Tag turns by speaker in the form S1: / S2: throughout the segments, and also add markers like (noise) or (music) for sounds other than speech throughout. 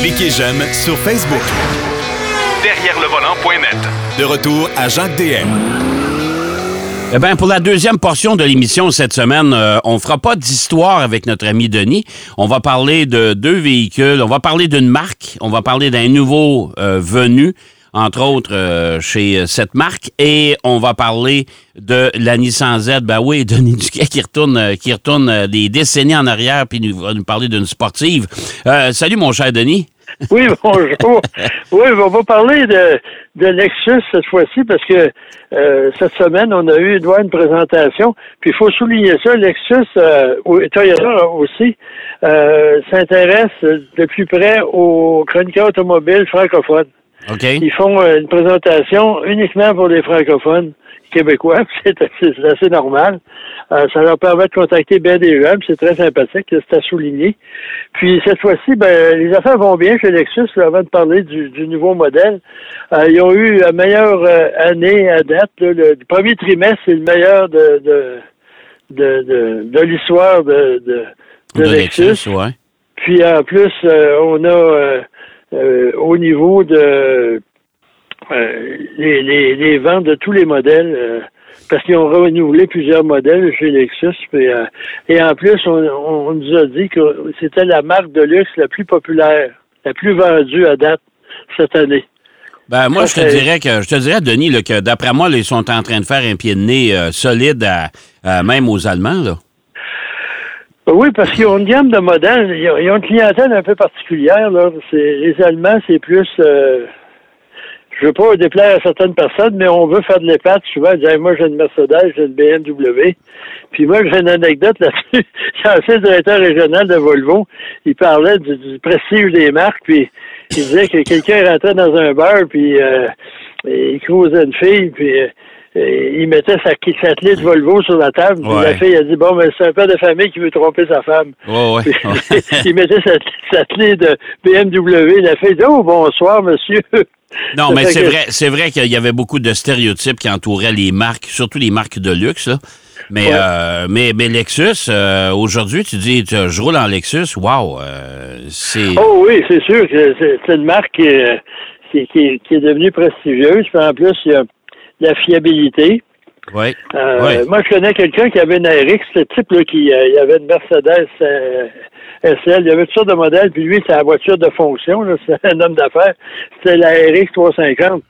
S1: Cliquez j'aime sur Facebook.
S2: Derrière le volant.net.
S1: De retour à Jacques DM.
S3: Eh bien, pour la deuxième portion de l'émission cette semaine, euh, on fera pas d'histoire avec notre ami Denis. On va parler de deux véhicules. On va parler d'une marque. On va parler d'un nouveau euh, venu, entre autres, euh, chez cette marque. Et on va parler de la Nissan Z. Ben oui, (laughs) Denis Duquet qui retourne, qui retourne des décennies en arrière puis nous va nous parler d'une sportive. salut, mon cher Denis. (laughs)
S4: Oui, bonjour. oui, on va parler de, de Lexus cette fois-ci parce que euh, cette semaine, on a eu droit une présentation. Puis il faut souligner ça, Lexus, euh, Toyota aussi, euh, s'intéresse de plus près aux chroniqueurs automobiles francophones. Ils font une présentation uniquement pour les francophones québécois, (laughs) c'est assez, normal. Euh, ça leur permet de contacter bien des gens, c'est très sympathique, c'est à souligner. Puis cette fois-ci, ben, les affaires vont bien chez Lexus, avant de parler du, nouveau modèle. Euh, ils ont eu la meilleure euh, année à date. le, premier trimestre, c'est le meilleur de, de, de, de, l'histoire de, de, Lexus. Puis en plus, on a au niveau de euh, les, les, les, ventes de tous les modèles, euh, parce qu'ils ont renouvelé plusieurs modèles chez Lexus. Euh, et en plus, on, nous a dit que c'était la marque de luxe la plus populaire, la plus vendue à date cette année.
S3: Ben, moi, je te dirais que je te dirais, Denis, que d'après moi, ils sont en train de faire un pied de nez solide à, même aux Allemands. Là.
S4: Oui, parce qu'ils ont une gamme de modèles. Ils ont, une clientèle un peu particulière. Là. Les Allemands, c'est plus je veux pas déplaire à certaines personnes, mais on veut faire de l'épate souvent. Dire, moi, j'ai une Mercedes, j'ai une BMW. Puis moi, j'ai une anecdote là-dessus. (laughs) L'ancien directeur régional de Volvo, il parlait du, prestige des marques, puis il disait que quelqu'un rentrait dans un bar, puis euh, il croisait une fille, puis... Euh, il mettait sa, sa clé de Volvo sur la table. Puis la fille a dit Bon, ben, c'est un père de famille qui veut tromper sa femme. (laughs) il mettait sa, sa, clé de BMW. La fille dit Oh, bonsoir, monsieur.
S3: Non, mais c'est vrai, c'est vrai qu'il y avait beaucoup de stéréotypes qui entouraient les marques, surtout les marques de luxe. Mais, euh, mais, mais Lexus, euh, aujourd'hui, tu dis, je roule en Lexus, wow, euh, c'est...
S4: Oh oui, c'est sûr que c'est une marque qui, qui, qui, est devenue prestigieuse. Puis en plus, il y a la fiabilité.
S3: Oui.
S4: Moi, je connais quelqu'un qui avait une RX, ce type-là, qui il avait une Mercedes SL. Il y avait toutes sortes de modèles, puis lui, c'est la voiture de fonction, (laughs) c'est un homme d'affaires. C'était la RX 350.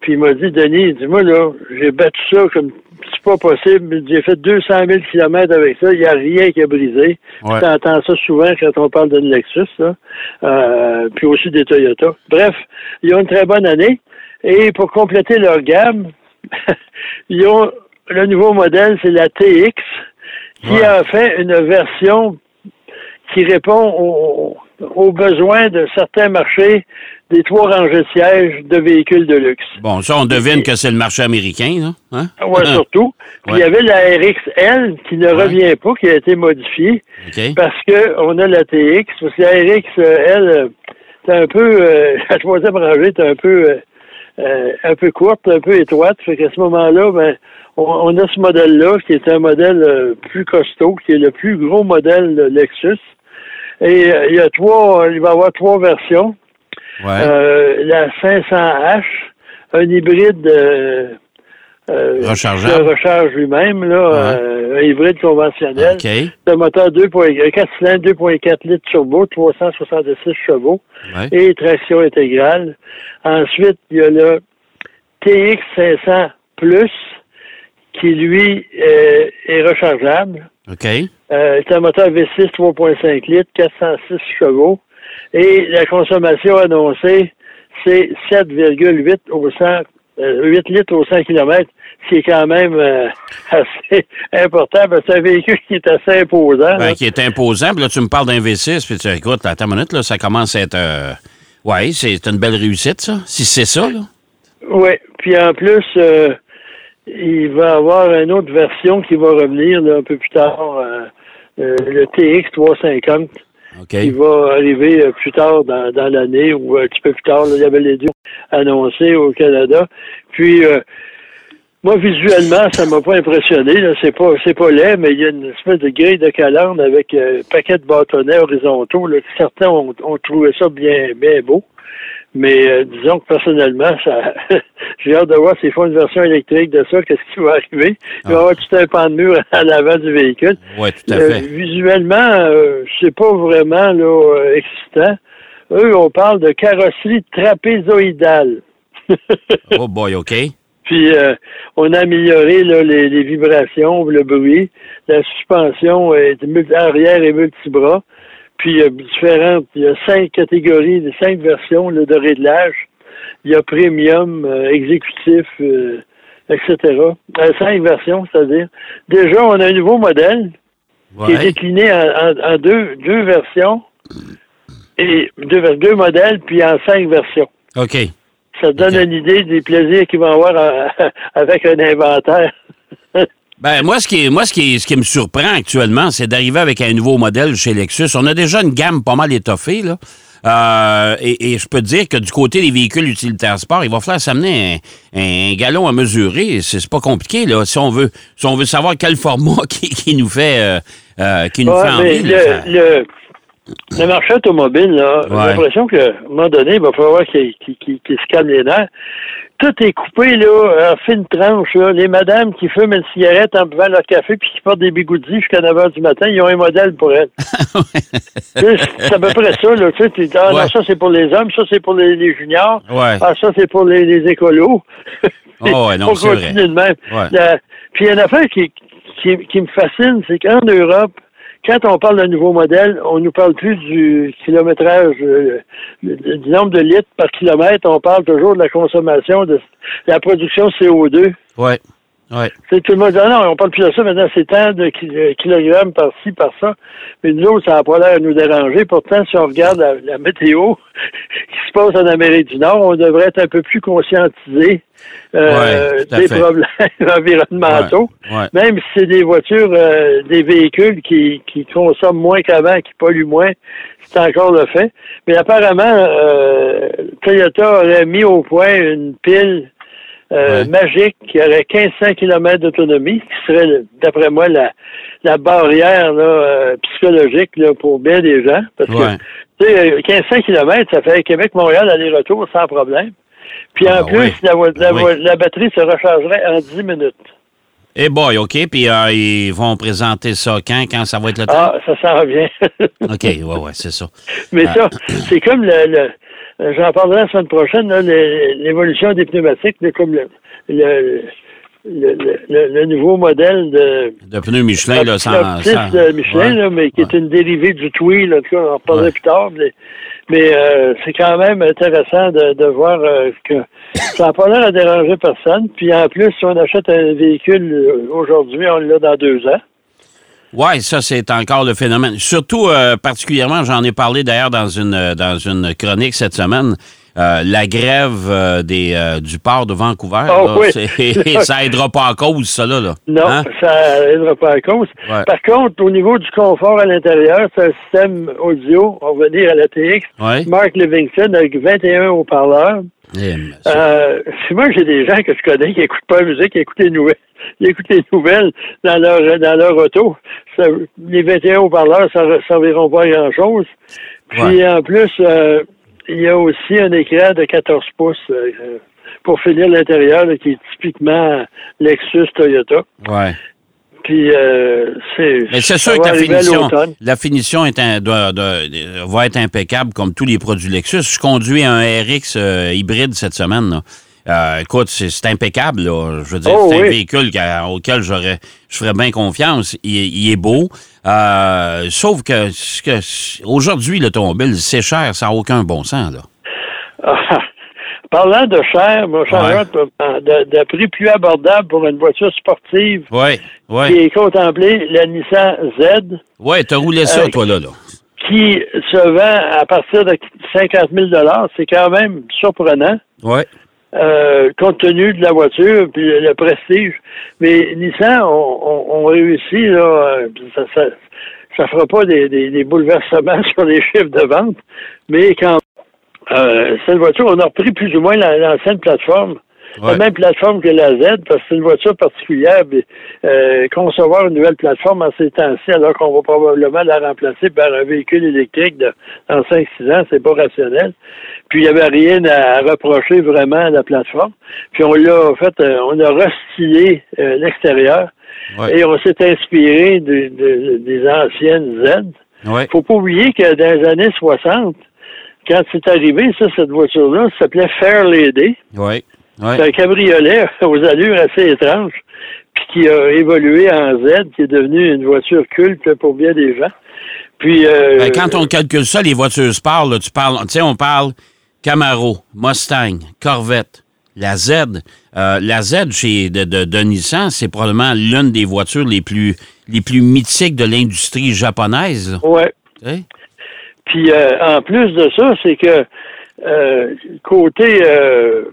S4: Puis il m'a dit, Denis, dis-moi, là, j'ai battu ça comme c'est pas possible. J'ai fait 200 000 km avec ça. Il n'y a rien qui a brisé. Ouais. Tu entends ça souvent quand on parle d'une Lexus, là. Euh, puis aussi des Toyota. Bref, ils ont une très bonne année. Et pour compléter leur gamme, (laughs) ils ont le nouveau modèle, c'est la TX, qui a fait une version qui répond aux, besoins de certains marchés des trois rangées de sièges de véhicules de luxe.
S3: Bon, ça, on devine que c'est le marché américain, là. Hein?
S4: Oui, surtout. Puis il y avait la RXL qui ne revient pas, qui a été modifiée. Parce que on a la TX. Parce que la RXL, c'est un peu, euh, (laughs) la troisième rangée est un peu, euh, un peu courte, un peu étroite. Fait qu'à ce moment-là, ben, on, a ce modèle-là, qui est un modèle euh, plus costaud, qui est le plus gros modèle de Lexus. Et euh, il y a trois, il va y avoir trois versions. Euh, la 500H, un hybride euh,
S3: euh
S4: recharge lui-même, là, un hybride conventionnel. Okay. Le moteur 2. 4 cylindres, 2.4 litres turbo, 366 chevaux et traction intégrale. Ensuite, il y a le TX 500 Plus qui lui est rechargeable.
S3: OK.
S4: Euh, c'est un moteur V6 3.5 litres, 406 chevaux. Et la consommation annoncée, c'est 7,8 au 100, 8 euh, litres au 100 km, ce qui est quand même euh, (laughs) assez important, parce que c'est un véhicule qui est assez imposant.
S3: Ben, qui est imposant, puis là, tu me parles d'un V6, puis tu écoute, attends une minute, là, ça commence à être... Euh... Oui, c'est une belle réussite, ça, si c'est ça, là.
S4: Oui, puis en plus, euh, il va y avoir une autre version qui va revenir un peu plus tard. Le TX 350 qui va arriver euh, plus tard dans, l'année ou un petit peu plus tard. il y avait les deux annoncés au Canada. Puis, Moi, visuellement, ça m'a pas impressionné. Là. C'est pas c'est pas laid, mais il y a une espèce de grille de calandre avec euh, un paquet de bâtonnets horizontaux. Certains ont, ont trouvé ça bien, bien beau. Mais euh, disons que personnellement, ça (laughs) j'ai hâte de voir s'ils font une version électrique de ça, qu'est-ce qui va arriver. Il va y
S3: Ah.
S4: avoir tout un pan de mur (laughs) à l'avant du véhicule.
S3: Oui, tout à
S4: Euh,
S3: fait.
S4: visuellement, euh, c'est pas vraiment là, euh, excitant. Eux, on parle de carrosserie trapézoïdale. (laughs)
S3: Oh boy, OK.
S4: Puis euh, on a amélioré là, les, les vibrations, le bruit. La suspension est arrière et multibras. Puis il y a différentes, il y a cinq catégories, cinq versions là, de réglage. Il y a premium, euh, exécutif, euh, etc. Euh, cinq versions, c'est-à-dire. Déjà, on a un nouveau modèle qui est décliné en, en- en deux, deux versions et deux, deux modèles, puis en cinq versions.
S3: OK.
S4: Ça donne une idée des plaisirs qu'ils vont avoir (laughs) avec un inventaire.
S3: Ben, moi, ce qui, est- moi ce, qui, est- ce qui me surprend actuellement, c'est d'arriver avec un nouveau modèle chez Lexus. On a déjà une gamme pas mal étoffée, là. Euh, et, et je peux te dire que du côté des véhicules utilitaires sport, il va falloir s'amener un, un galon à mesurer. C'est pas compliqué, là. Si on veut, si on veut savoir quel format (laughs) qui, qui nous fait, euh, euh, qui nous
S4: Ouais,
S3: fait envie. ça-
S4: le, marché automobile, là,
S3: Ouais.
S4: j'ai l'impression qu'à un moment donné, il va falloir qu'il se calme les nerfs. Tout est coupé, là, en fine tranche, là. Les madames qui fument une cigarette en buvant leur café puis qui portent des bigoudis jusqu'à 9 h du matin, ils ont un modèle pour elles. (laughs) C'est à peu près ça, là. Tu sais, tu dis, ah,
S3: Ouais.
S4: non, ça, c'est pour les hommes, ça, c'est pour les, les juniors.
S3: Ouais.
S4: Ah, ça, c'est pour les, les écolos.
S3: Oh, ouais, (laughs) non,
S4: On
S3: c'est vrai.
S4: continue de même. Puis il y a une affaire qui, qui, qui me fascine, c'est qu'en Europe, quand on parle d'un nouveau modèle, on nous parle plus du kilométrage, euh, le- du nombre de litres par kilomètre, on parle toujours de la consommation, de, de la production CO2.
S3: Ouais. Ouais.
S4: Sais, tout le monde dit, ah non, on parle plus de ça, maintenant c'est tant de euh, kilogrammes par-ci, par-ça. Mais nous autres, ça n'a pas l'air de nous déranger. Pourtant, si on regarde la, la météo se passe en Amérique du Nord, on devrait être un peu plus conscientisé euh,
S3: Ouais,
S4: des
S3: fait.
S4: problèmes (laughs) environnementaux.
S3: Ouais. Ouais.
S4: Même si c'est des voitures, euh, des véhicules qui, qui consomment moins qu'avant, qui polluent moins, c'est encore le fait. Mais apparemment, euh, Toyota aurait mis au point une pile euh,
S3: Ouais.
S4: magique qui aurait 1500 km d'autonomie, qui serait, d'après moi, la, la barrière là, euh, psychologique là, pour bien des gens. Parce
S3: Ouais.
S4: que, tu sais, euh, 1500 km, ça fait Québec-Montréal aller-retour sans problème. Puis
S3: Ah,
S4: en plus,
S3: oui.
S4: la, vo- la,
S3: Oui.
S4: vo- la batterie se rechargerait en 10 minutes.
S3: Eh boy, OK. Puis euh, ils vont présenter ça quand? Quand ça va être le temps?
S4: Ah, ça s'en revient. (laughs)
S3: OK, ouais, ouais, c'est ça.
S4: Mais
S3: Ah.
S4: ça, c'est comme le, le- j'en parlerai la semaine prochaine, l'évolution des pneumatiques, là, comme le, le, le, le- le nouveau modèle de
S3: De pneus Michelin, là, sans... sans-
S4: de Michelin,
S3: ouais.
S4: là, mais qui est une dérivée du Twi, là, en tout cas, on en reparlera
S3: Ouais.
S4: plus tard. Mais, mais, euh, c'est quand même intéressant de, de voir euh, que ça n'a pas l'air à déranger personne. Puis en plus, si on achète un véhicule euh, aujourd'hui, on l'a dans deux ans.
S3: Oui, ça, c'est encore le phénomène. Surtout, euh, particulièrement, j'en ai parlé d'ailleurs dans une, euh, dans une chronique cette semaine, euh, la grève euh, des, euh, du port de Vancouver.
S4: Oh,
S3: là,
S4: oui. (laughs)
S3: ça aidera pas en cause, ça, là. là.
S4: Non,
S3: Hein?
S4: ça n'aidera pas à cause.
S3: Ouais.
S4: Par contre, au niveau du confort à l'intérieur, c'est un système audio, on va dire à la TX,
S3: Ouais.
S4: Mark Livingston avec 21 haut-parleurs.
S3: Eh.
S4: Euh, moi, j'ai des gens que je connais qui n'écoutent pas la musique, qui écoutent les nouvelles. Ils écoutent les nouvelles dans leur, dans leur auto. Ça- les 21 haut-parleurs, ça ne serviront pas à grand-chose. Puis
S3: Ouais.
S4: en plus, euh, il y a aussi un écran de 14 pouces euh, pour finir l'intérieur, qui est typiquement Lexus Toyota.
S3: ouais.
S4: Puis euh, c'est.
S3: Mais c'est sûr que la finition, la finition est un- doit- doit- va être impeccable comme tous les produits Lexus. Je conduis un RX euh, hybride cette semaine. là. Euh, écoute, c'est impeccable. Là. Je veux dire,
S4: Oh,
S3: c'est un véhicule auquel j'aurais, je ferais bien confiance. Il, est- il est beau. Euh, sauf que, que aujourd'hui, l'automobile, c'est cher, ça n'a aucun bon sens. Là.
S4: Parlant de cher, mon cher
S3: Ouais.
S4: De, de prix plus abordable pour une voiture sportive qui est contemplée, la Nissan Z,
S3: Oui, t'as roulé ça,
S4: Euh,
S3: toi, là. là.
S4: qui se vend à partir de 50 000 C'est quand même surprenant.
S3: Oui.
S4: euh, compte tenu de la voiture puis le, prestige. Mais Nissan on, on, on réussit là, euh, ça, ça, ça fera pas des, des, des bouleversements (laughs) sur les chiffres de vente, mais quand euh, cette voiture, on a repris plus ou moins la- l'ancienne plateforme La même plateforme que la Z, parce que c'est une voiture particulière. mais, euh, concevoir une nouvelle plateforme en ces temps-ci, alors qu'on va probablement la remplacer par un véhicule électrique de, dans 5-6 ans, c'est pas rationnel. Puis il n'y avait rien à, reprocher vraiment à la plateforme. Puis on l'a en fait, euh, on a restylé euh, l'extérieur
S3: Ouais.
S4: et on s'est inspiré de- de- des anciennes Z.
S3: Ouais.
S4: Faut pas oublier que dans les années 60, quand c'est arrivé, ça, cette voiture-là, ça s'appelait Fair Lady.
S3: Oui.
S4: C'est un cabriolet (laughs) aux allures assez étranges, puis qui a évolué en Z, qui est devenu une voiture culte pour bien des gens. Puis euh,
S3: Ben, quand on calcule ça, les voitures sport, là, tu parles, tu sais, on parle Camaro, Mustang, Corvette, la Z. Euh, la Z chez de, de, de Nissan, c'est probablement l'une des voitures les plus les plus mythiques de l'industrie japonaise. là.
S4: Ouais. Puis euh, en plus de ça, c'est que euh, côté euh,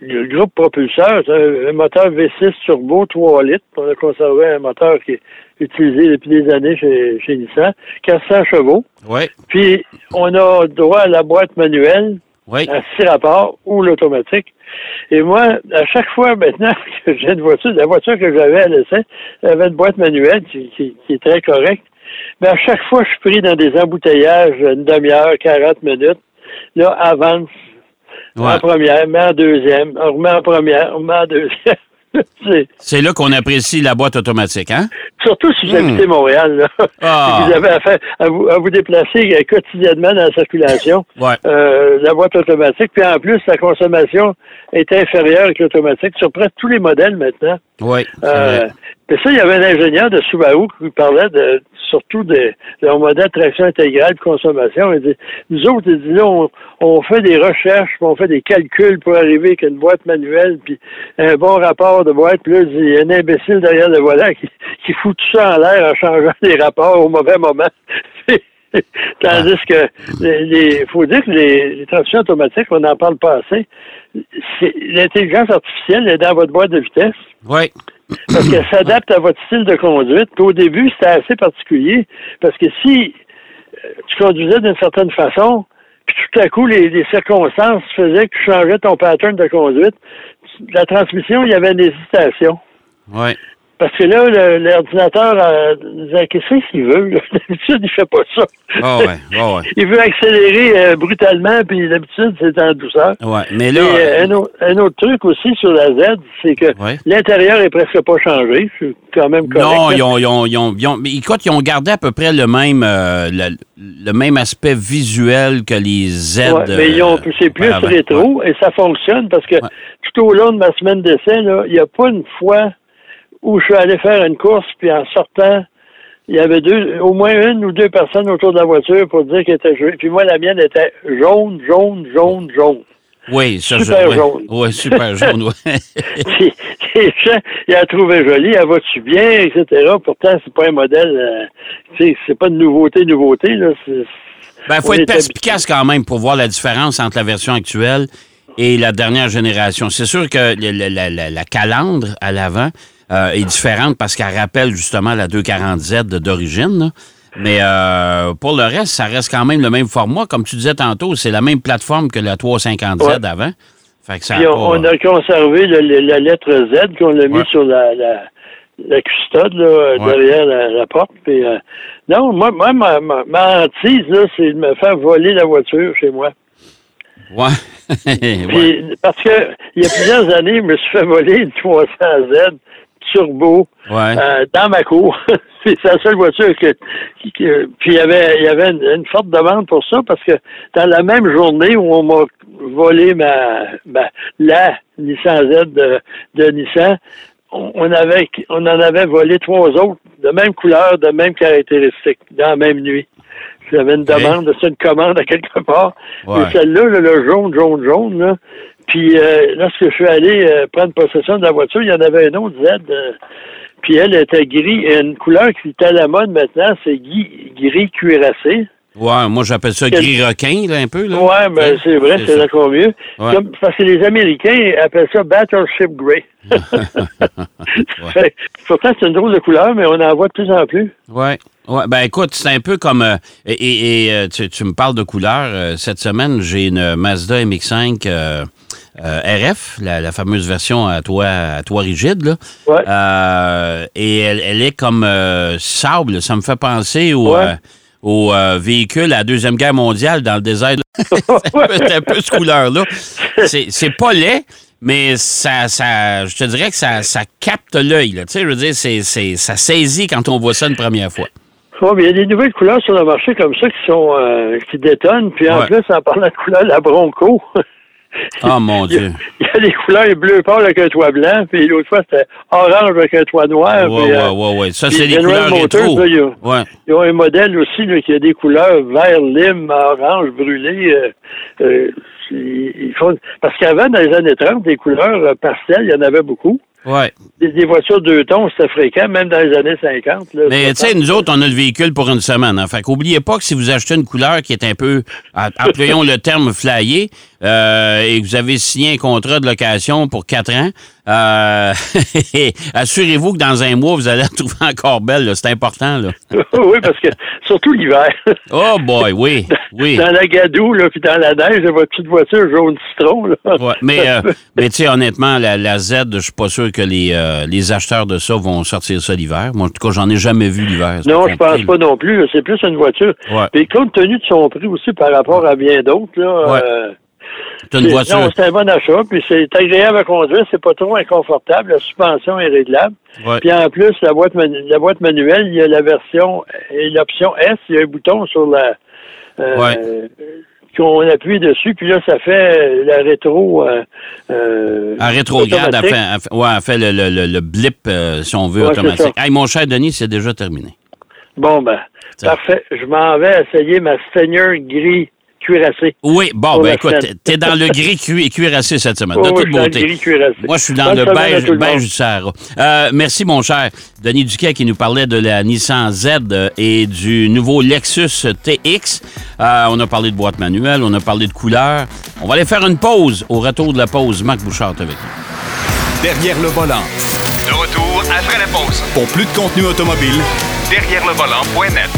S4: le groupe propulseur, c'est un, moteur V6 turbo 3 litres. On a conservé un moteur qui est utilisé depuis des années chez, chez Nissan, 400 chevaux.
S3: Oui.
S4: Puis on a droit à la boîte manuelle
S3: Oui.
S4: à six rapports ou l'automatique. Et moi, à chaque fois (laughs) maintenant que j'ai une voiture, la voiture que j'avais à l'essai, elle avait une boîte manuelle qui, qui- qui est très correcte. Mais à chaque fois, je suis pris dans des embouteillages, une demi-heure, 40 minutes. Là, avance
S3: Ouais.
S4: en première, mais en deuxième, on remet en première, on remet en deuxième. (laughs) C'est-
S3: là qu'on apprécie la boîte automatique, hein?
S4: Surtout si vous habitez Montréal, là.
S3: Ah. (laughs)
S4: Si vous avez affaire à vous, à vous déplacer quotidiennement dans la circulation. (laughs)
S3: Ouais.
S4: Euh, la boîte automatique. Puis en plus, la consommation est inférieure avec l'automatique sur presque tous les modèles maintenant.
S3: Oui.
S4: Euh, mais ça, il y avait un ingénieur de Subaru qui parlait de surtout de, leur modèle traction intégrale de consommation. Il nous autres, il là, on, on fait des recherches, on fait des calculs pour arriver avec une boîte manuelle, puis un bon rapport de boîte. Puis là, il y a un imbécile derrière le volant qui, fout tout ça en l'air en changeant les rapports au mauvais moment. (laughs) Tandis que les- faut dire que les, transmissions automatiques, on n'en parle pas assez. L'intelligence artificielle est dans votre boîte de vitesse
S3: Oui.
S4: Parce qu'elle s'adapte à votre style de conduite. Puis au début, c'était assez particulier parce que si euh, tu conduisais d'une certaine façon, puis tout à coup, les, les circonstances faisaient que tu changeais ton pattern de conduite, la transmission, il y avait une hésitation.
S3: Oui.
S4: Parce que là, l'ordinateur euh, disait qu'est-ce qu'il veut. (laughs) D'habitude, il fait pas ça.
S3: Ah ouais. Ah ouais. (laughs)
S4: Il veut accélérer euh, brutalement, puis d'habitude, c'est en douceur.
S3: Ouais. Mais
S4: Et,
S3: là.
S4: euh, un, autre, un autre truc aussi sur la Z, c'est que
S3: Ouais.
S4: l'intérieur est presque pas changé. C'est quand même correct.
S3: Non, ils ont, ils ont, ils ont, ils ont- écoute, ils ont gardé à peu près le même, euh, le, le même aspect visuel que les Z.
S4: Ouais, mais ils ont, c'est plus rétro et ça fonctionne parce que tout au long de ma semaine d'essai, il n'y a pas une fois où je suis allé faire une course puis en sortant, il y avait deux, au moins une ou deux personnes autour de la voiture pour dire qu'elle était jouée. Puis moi, la mienne était jaune, jaune, jaune, jaune.
S3: Oui, ça,
S4: Super
S3: je,
S4: jaune.
S3: Oui, super (laughs) jaune, oui.
S4: Puis, les gens, ils la trouvaient jolie, elle va-tu bien, etc. Pourtant, c'est pas un modèle, euh, tu sais, c'est pas de nouveauté, nouveauté, là.
S3: Ben, faut être perspicace quand même pour voir la différence entre la version actuelle et la dernière génération. C'est sûr que la, la- la calandre à l'avant euh, est différente parce qu'elle rappelle justement la 240Z de- d'origine. Mais euh, pour le reste, ça reste quand même le même format. Comme tu disais tantôt, c'est la même plateforme que la 350Z
S4: Ouais.
S3: d'avant. Fait que ça a
S4: Puis on,
S3: pas-
S4: on a conservé le- le- la lettre Z qu'on a mis
S3: Ouais.
S4: sur la, la, la custode là,
S3: Ouais.
S4: derrière la, la porte. Puis, euh, non, moi, moi ma, ma, ma hantise, c'est de me faire voler la voiture chez moi.
S3: Ouais. (laughs) Ouais.
S4: Puis, parce que il y a plusieurs années, je me suis fait voler une 300Z turbo
S3: Ouais.
S4: euh, dans ma cour. (laughs) c'est la seule voiture que, qui- que- puis il y avait il y avait une, une forte demande pour ça parce que dans la même journée où on m'a volé ma, ma la Nissan Z de, de Nissan, on, avait on en avait volé trois autres de même couleur, de même caractéristiques dans la même nuit. J'avais une demande, c'est une commande à quelque part.
S3: Ouais.
S4: Mais celle-là, là, le jaune, jaune, jaune, là, puis euh, lorsque je suis allé euh, prendre possession de la voiture, il y en avait un autre Z. euh, puis elle était gris. Et une couleur qui est à la mode maintenant, c'est gris, cuirassé.
S3: Ouais, moi j'appelle ça gris requin, là, un peu. Là.
S4: Ouais, ben c'est vrai, c'est encore mieux.
S3: Ouais.
S4: Comme- parce que les Américains appellent ça Battleship Grey. (laughs) (laughs) Pourtant, c'est une drôle de couleur, mais on en voit de plus en plus.
S3: Ouais. Ouais, ben écoute, c'est un peu comme euh, et, tu, tu me parles de couleur. euh, cette semaine, j'ai une Mazda MX-5 euh, euh, RF, la, la fameuse version à toit, à toit rigide. Là.
S4: Ouais.
S3: Euh, et elle, elle est comme euh, sable. Ça me fait penser au,
S4: Ouais.
S3: au véhicule à la Deuxième Guerre mondiale dans le désert. (laughs) (laughs) c'est un peu- c'est un peu ce couleur-là. C'est pas laid, mais ça, ça, je te dirais que ça, ça capte l'œil. Tu sais, je veux dire, ça saisit quand on voit ça une première fois.
S4: Mais il y a des nouvelles couleurs sur le marché comme ça qui sont euh, qui détonnent. Puis en
S3: Ouais.
S4: plus, en parlant de couleur, la Bronco. (laughs)
S3: Oh mon
S4: Il y, a,
S3: Dieu.
S4: il y a des couleurs bleu pâle avec un toit blanc, puis l'autre fois, c'était orange avec un toit noir. Euh,
S3: ouais, ouais. Ça, c'est les
S4: General
S3: couleurs rétro.
S4: là,
S3: Ouais.
S4: Ils ont un modèle aussi là, qui a des couleurs vert, lime, orange, brûlé. euh, euh, ils ils font... Parce qu'avant, dans les années 30, des couleurs euh, pastel, il y en avait beaucoup.
S3: Ouais.
S4: Des, voitures deux tons, c'était fréquent, même dans les années 50. Là,
S3: Mais tu sais,
S4: 60.
S3: nous autres, on a le véhicule pour une semaine. Hein. Fait qu'oubliez pas que si vous achetez une couleur qui est un peu, employons le terme flyé, euh, et que vous avez signé un contrat de location pour quatre ans, euh, (laughs) assurez-vous que dans un mois, vous allez la trouver encore belle. là. C'est important. Là. (laughs)
S4: oui, parce que surtout l'hiver.
S3: Oh boy, oui, oui.
S4: Dans la gadoue, là, puis dans la neige, la petite voiture jaune citron. Là.
S3: Ouais, mais euh, (laughs) mais tu sais, honnêtement, la, la Z, je suis pas sûr que les, euh, les acheteurs de ça vont sortir ça l'hiver. Moi, en tout cas, j'en ai jamais vu l'hiver.
S4: Non, je pense pas non plus. C'est plus une voiture.
S3: Ouais.
S4: Et compte tenu de son prix aussi par rapport à bien d'autres, là.
S3: Ouais.
S4: euh,
S3: C'est une voiture.
S4: Non, c'est un bon achat, puis c'est agréable à conduire, c'est pas trop inconfortable, la suspension est réglable.
S3: Ouais.
S4: Puis en plus, la boîte, la boîte manuelle, il y a la version et l'option S, il y a un bouton sur la euh,
S3: Ouais.
S4: Qu'on appuie dessus, puis là, ça fait la rétro. Euh, euh,
S3: En rétrograde, elle
S4: automatique.
S3: fait, fait- ouais, fait le, le- le- le blip, euh, si on veut,
S4: Ouais,
S3: automatique. Hey, mon cher Denis, c'est déjà terminé.
S4: Bon, ben,
S3: Ça.
S4: parfait. Je m'en vais essayer ma Seigneur gris cuirassé.
S3: Oui, bon, ben écoute, t'es dans le gris cui- cuirassé cette semaine, de toute
S4: dans le
S3: beauté.
S4: gris cuirassé.
S3: Moi, je suis dans
S4: Bonne
S3: le beige,
S4: le
S3: du Sahara. Euh, merci, mon cher. Denis Duquet qui nous parlait de la Nissan Z euh, et du nouveau Lexus TX. Euh, on a parlé de boîte manuelle, on a parlé de couleurs. On va aller faire une pause. Au retour de la pause, Marc Bouchard est avec nous.
S1: Derrière le volant.
S2: De retour après la pause.
S1: Pour plus de contenu automobile,
S2: Derrière le volant.net.